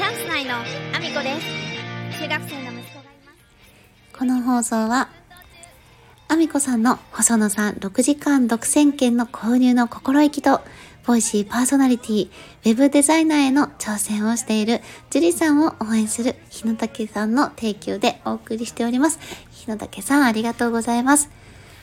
チャンス内のアミコです中学生の息子がいますこの放送は、アミコさんの細野さん6時間独占権の購入の心意気と、ボイシーパーソナリティ、ウェブデザイナーへの挑戦をしているジュリさんを応援する日野武さんの提供でお送りしております。日野武さんありがとうございます。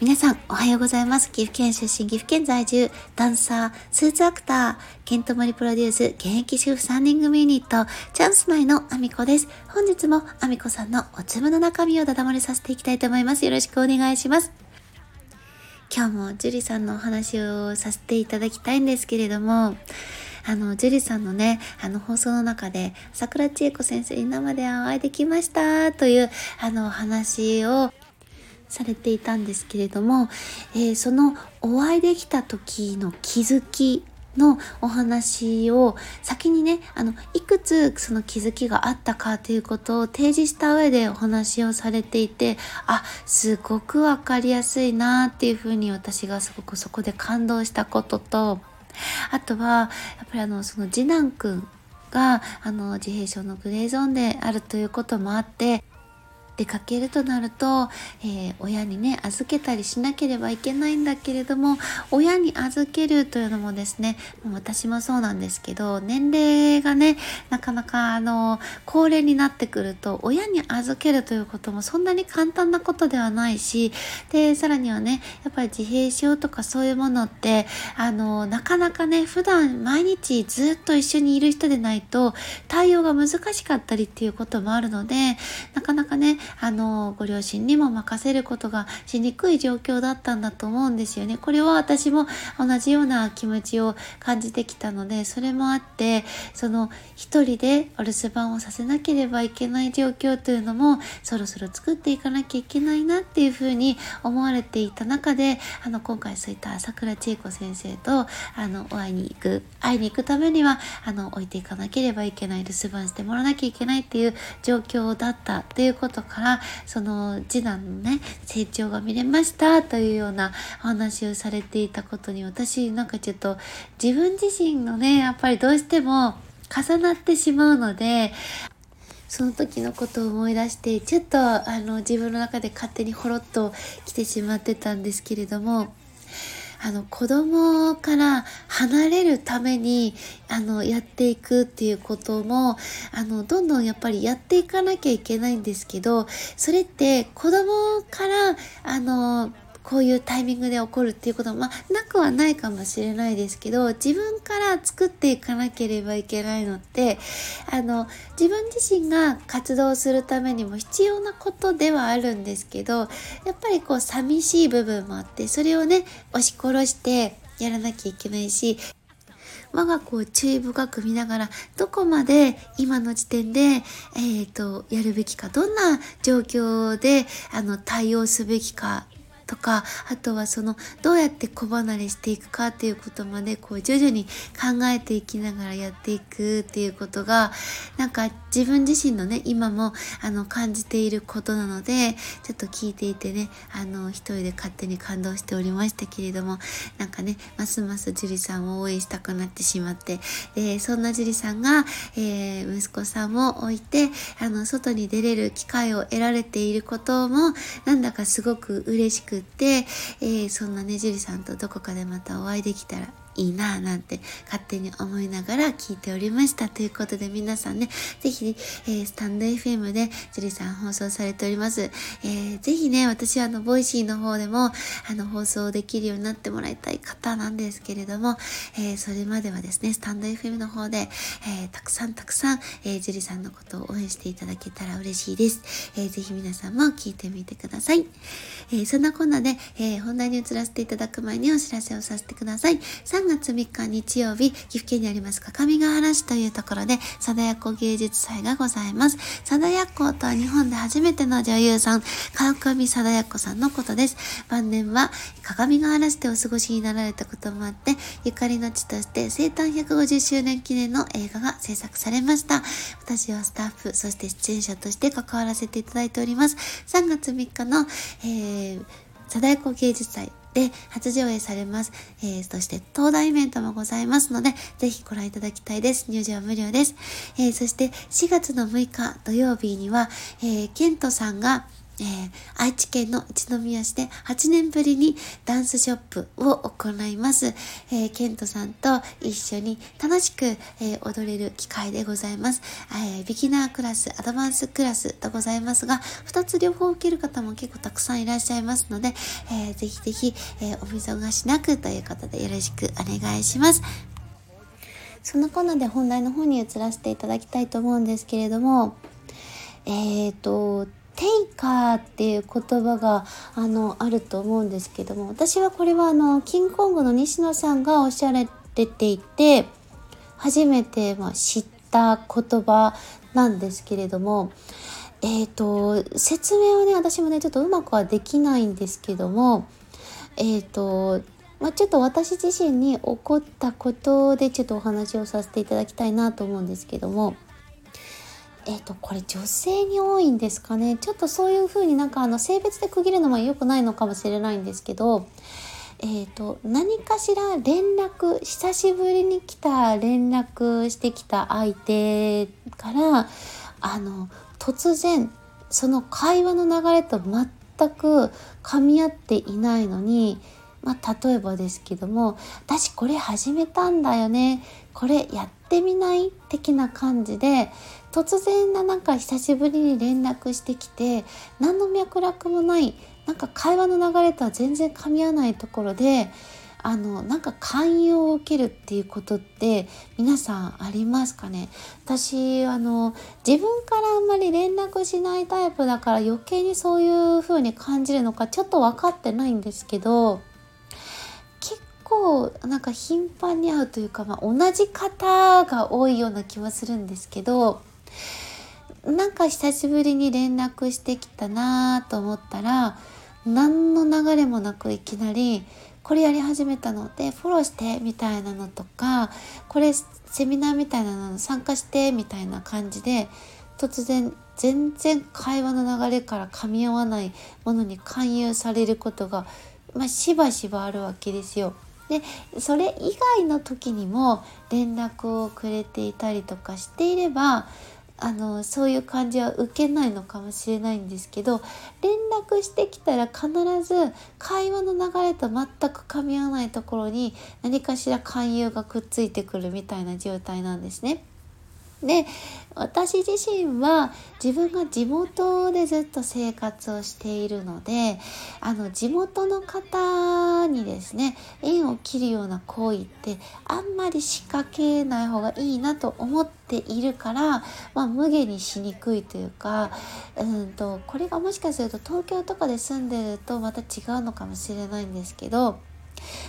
皆さん、おはようございます。岐阜県出身、岐阜県在住、ダンサー、スーツアクター、ケントモリプロデュース、現役主婦3人組ユニット、チャンス内のアミコです。本日もアミコさんのお粒の中身をだだ漏れさせていきたいと思います。よろしくお願いします。今日もジュリさんのお話をさせていただきたいんですけれども、あの、ジュリさんのね、あの、放送の中で、桜千恵子先生に生でお会いできました、という、あの、お話をされていたんですけれども、えーそのお会いできた時の気づきのお話を先にね、あの、いくつその気づきがあったかということを提示した上でお話をされていて、あ、すごくわかりやすいなっていうふうに私がすごくそこで感動したことと、あとは、やっぱりあの、その次男くんが、あの、自閉症のグレーゾーンであるということもあって、出かけるとなると、えー親にね預けたりしなければいけないんだけれども親に預けるというのもですね私もそうなんですけど年齢がねなかなかあの高齢になってくると親に預けるということもそんなに簡単なことではないしでさらにはねやっぱり自閉症とかそういうものってあのなかなかね普段毎日ずっと一緒にいる人でないと対応が難しかったりっていうこともあるのでなかなかねあのご両親にも任せることがしにくい状況だったんだと思うんですよね。これは私も同じような気持ちを感じてきたのでそれもあってその一人でお留守番をさせなければいけない状況というのもそろそろ作っていかなきゃいけないなっていうふうに思われていた中であの今回そういった朝倉千恵子先生とあのお会いに行く会いに行くためにはあの置いていかなければいけない留守番してもらわなきゃいけないっていう状況だったっていうことからからその次男のね成長が見れましたというようなお話をされていたことに私なんかちょっと自分自身のねやっぱりどうしても重なってしまうのでその時のことを思い出してちょっとあの自分の中で勝手にほろっと来てしまってたんですけれどもあの子供から離れるためにあのやっていくっていうこともあのどんどんやっぱりやっていかなきゃいけないんですけどそれって子供からあのこういうタイミングで起こるっていうことも、まあ、なくはないかもしれないですけど自分から作っていかなければいけないのってあの自分自身が活動するためにも必要なことではあるんですけどやっぱりこう寂しい部分もあってそれをね押し殺してやらなきゃいけないし我が子を注意深く見ながらどこまで今の時点で、えー、とやるべきかどんな状況であの対応すべきかとかあとはそのどうやって子離れしていくかっていうことまでこう徐々に考えていきながらやっていくっていうことがなんか自分自身のね今もあの感じていることなのでちょっと聞いていてねあの一人で勝手に感動しておりましたけれどもなんかねますます樹里さんを応援したくなってしまってでそんな樹里さんが、えー息子さんを置いてあの外に出れる機会を得られていることもなんだかすごく嬉しくって、えーそんなねじりさんとどこかでまたお会いできたらいいなぁなんて勝手に思いながら聞いておりました。ということで皆さんね、ぜひ、えースタンド FM で樹里さん放送されております。えーぜひね、私はあの、 Voicy の方でも、あの、放送できるようになってもらいたい方なんですけれども、えーそれまではですね、スタンド FM の方で、えーたくさんたくさん、えー、樹里さんのことを応援していただけたら嬉しいです。えーぜひ皆さんも聞いてみてください。えーそんなこんなで、えー本題に移らせていただく前にお知らせをさせてください。3月3日日曜日、岐阜県にあります各務原市というところで、貞奴芸術祭がございます。貞奴とは日本で初めての女優さん、川上貞奴さんのことです。晩年は鏡ヶ原市でお過ごしになられたこともあって、ゆかりの地として生誕150周年記念の映画が制作されました。私はスタッフ、そして出演者として関わらせていただいております。3月3日の、えー、貞子芸術祭で初上映されます。えー、そして東大イベントもございますので、ぜひご覧いただきたいです。入場は無料です。えー、そして4月の6日土曜日には、えー、ケントさんがえー、愛知県の一宮市で8年ぶりにダンスショップを行います。えー、ケントさんと一緒に楽しく、えー、踊れる機会でございます、えビギナークラス、アドバンスクラスとございますが、2つ両方受ける方も結構たくさんいらっしゃいますので、えー、ぜひぜひ、えお見逃しなくということでよろしくお願いします。そんなこんなで本題の方に移らせていただきたいと思うんですけれども、えっ、ー、と、テイカーっていう言葉があのあると思うんですけども私はこれはあのキングコングの西野さんがおっしゃられていて初めてま知った言葉なんですけれどもえっ、ー、と説明はね私もねちょっとうまくはできないんですけどもえっ、ー、とまあ、ちょっと私自身に起こったことでちょっとお話をさせていただきたいなと思うんですけどもえっ、ー、と、これ女性に多いんですかね。ちょっとそういう風になんかあの性別で区切るのも良くないのかもしれないんですけど、えっ、ー、と、何かしら連絡、久しぶりに来た連絡してきた相手から、あの、突然、その会話の流れと全く噛み合っていないのに、まあ、例えばですけども「私これ始めたんだよねこれやってみない?」的な感じで突然ななんか久しぶりに連絡してきて何の脈絡もないなんか会話の流れとは全然噛み合わないところであのなんか寛容を受けるっていうことって皆さんありますかね？私あの自分からあんまり連絡しないタイプだから余計にそういう風に感じるのかちょっと分かってないんですけど結構なんか頻繁に会うというか、まあ、同じ方が多いような気はするんですけどなんか久しぶりに連絡してきたなと思ったら何の流れもなくいきなりこれやり始めたのでフォローしてみたいなのとかこれセミナーみたいなの参加してみたいな感じで突然全然会話の流れから噛み合わないものに勧誘されることが、まあ、しばしばあるわけですよ。でそれ以外の時にも連絡をくれていたりとかしていればあのそういう感じは受けないのかもしれないんですけど連絡してきたら必ず会話の流れと全く噛み合わないところに何かしら勧誘がくっついてくるみたいな状態なんですね。で私自身は自分が地元でずっと生活をしているのであの地元の方にですね縁を切るような行為ってあんまり仕掛けない方がいいなと思っているから、まあ、無下にしにくいというかうんとこれがもしかすると東京とかで住んでるとまた違うのかもしれないんですけど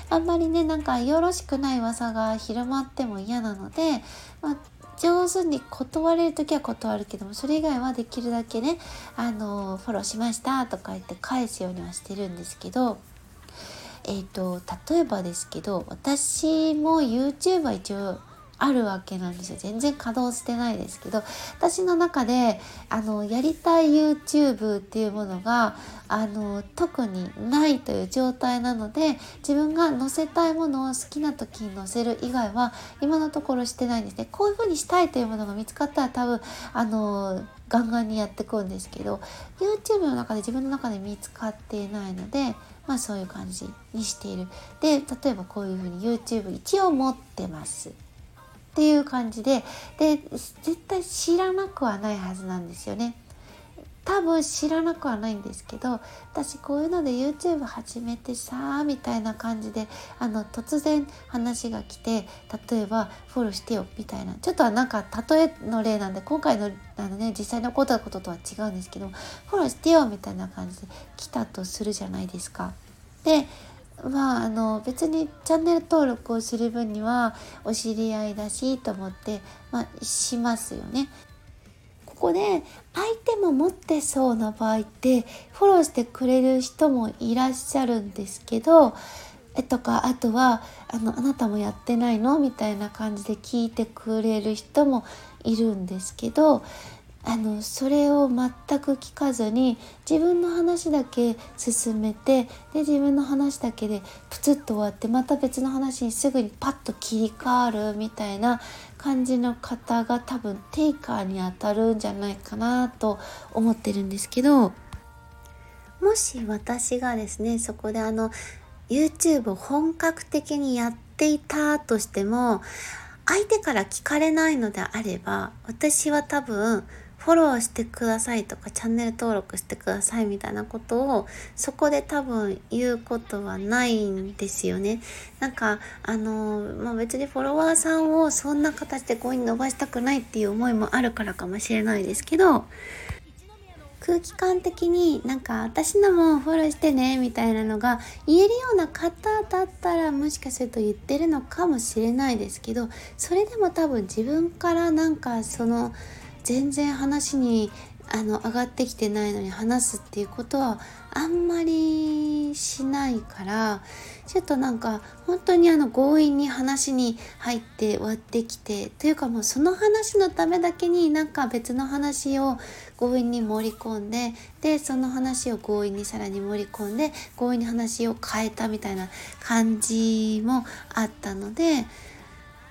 あんまりねなんかよろしくない噂が広まっても嫌なので、まあ上手に断れる時は断るけどもそれ以外はできるだけねあのフォローしましたとか言って返すようにはしてるんですけどえーと、例えばですけど私も YouTube は一応あるわけなんですよ。全然稼働してないですけど私の中であのやりたい YouTube っていうものがあの特にないという状態なので自分が載せたいものを好きな時に載せる以外は今のところしてないんですね。こういうふうにしたいというものが見つかったら多分あのガンガンにやってくんですけど YouTube の中で自分の中で見つかっていないのでまあそういう感じにしている。で例えばこういうふうに YouTube 一応持ってます。っていう感じでで絶対知らなくはないはずなんですよね。多分知らなくはないんですけど私こういうので YouTube 始めてさみたいな感じであの突然話が来て例えばフォローしてよみたいなちょっとはなんか例えの例なんで今回のあの、ね、実際のことこととは違うんですけどフォローしてよみたいな感じで来たとするじゃないですか。でまああの別にチャンネル登録をする分にはお知り合いだしと思って、まあ、しますよね。ここで相手も持ってそうな場合ってフォローしてくれる人もいらっしゃるんですけどえとかあとはあの「あなたもやってないの?」みたいな感じで聞いてくれる人もいるんですけどあのそれを全く聞かずに自分の話だけ進めてで自分の話だけでプツッと終わってまた別の話にすぐにパッと切り替わるみたいな感じの方が多分テイカーにあたるんじゃないかなと思ってるんですけどもし私がですねそこであの YouTube を本格的にやっていたとしても相手から聞かれないのであれば私は多分フォローしてくださいとかチャンネル登録してくださいみたいなことをそこで多分言うことはないんですよね。なんかあの、まあ、別にフォロワーさんをそんな形でこうに伸ばしたくないっていう思いもあるからかもしれないですけど空気感的になんか私のもフォローしてねみたいなのが言えるような方だったらもしかすると言ってるのかもしれないですけどそれでも多分自分からなんかその全然話にあの上がってきてないのに話すっていうことはあんまりしないからちょっとなんか本当にあの強引に話に入って割ってきてというかもうその話のためだけになんか別の話を強引に盛り込んででその話を強引にさらに盛り込んで強引に話を変えたみたいな感じもあったので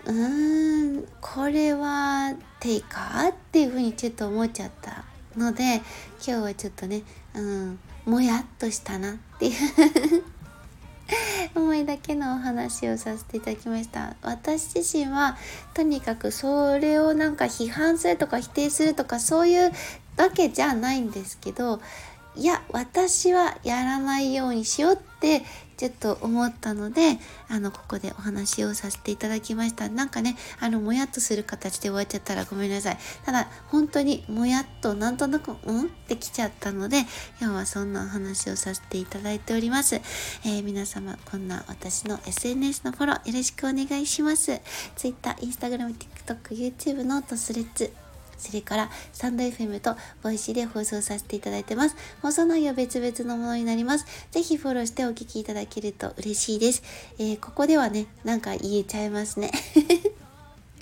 うーんこれはテイカーっていうふうにちょっと思っちゃったので今日はちょっとねうんもやっとしたなっていう 思いだけのお話をさせていただきました。私自身はとにかくそれをなんか批判するとか否定するとかそういうわけじゃないんですけどいや私はやらないようにしようってちょっと思ったのであのここでお話をさせていただきました。なんかねあのもやっとする形で終わっちゃったらごめんなさい。ただ本当にもやっとなんとなくうん？ってきちゃったので今日はそんなお話をさせていただいております、えー、皆様こんな私の SNS のフォローよろしくお願いします。Twitter、Instagram、TikTok、YouTube ノートスレッズそれからサンド FM と Voicy で放送させていただいてます。放送内容別々のものになります。ぜひフォローしてお聞きいただけると嬉しいです。えー、ここではね、なんか言えちゃいますね。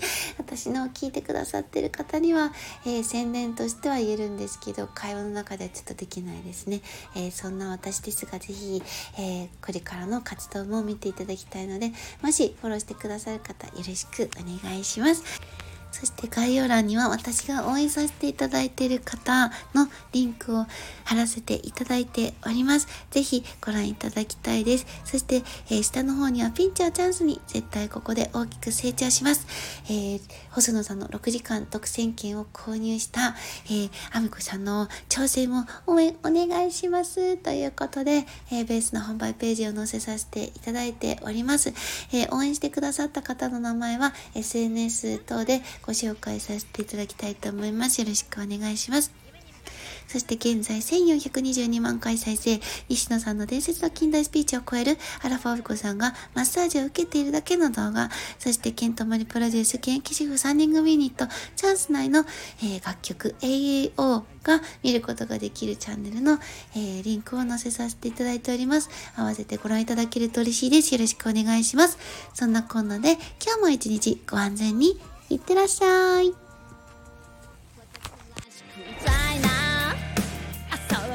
私の聞いてくださってる方には、えー、宣伝としては言えるんですけど会話の中ではちょっとできないですね、えー、そんな私ですが是非、えー、これからの活動も見ていただきたいのでもしフォローしてくださる方よろしくお願いしますそして概要欄には私が応援させていただいている方のリンクを貼らせていただいております。ぜひご覧いただきたいです。そして、えー、下の方にはピンチをチャンスに絶対ここで大きく成長します。えー、細野さんの6時間独占券を購入した、えー、アミコさんの挑戦も応援お願いします。ということで、えー、ベースの販売ページを載せさせていただいております。えー、応援してくださった方の名前は SNS 等でご紹介させていただきたいと思います。よろしくお願いします。そして現在1422万回再生、西野さんの伝説の近代スピーチを超えるアラフォービコさんがマッサージを受けているだけの動画、そしてケントマリプロデュース現役主婦3人組ユニット、チャンス内の、えー、楽曲 AAO が見ることができるチャンネルの、えー、リンクを載せさせていただいております。合わせてご覧いただけると嬉しいです。よろしくお願いします。そんなこんなで今日も一日ご安全にいってらっしゃい。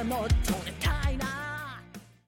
もっ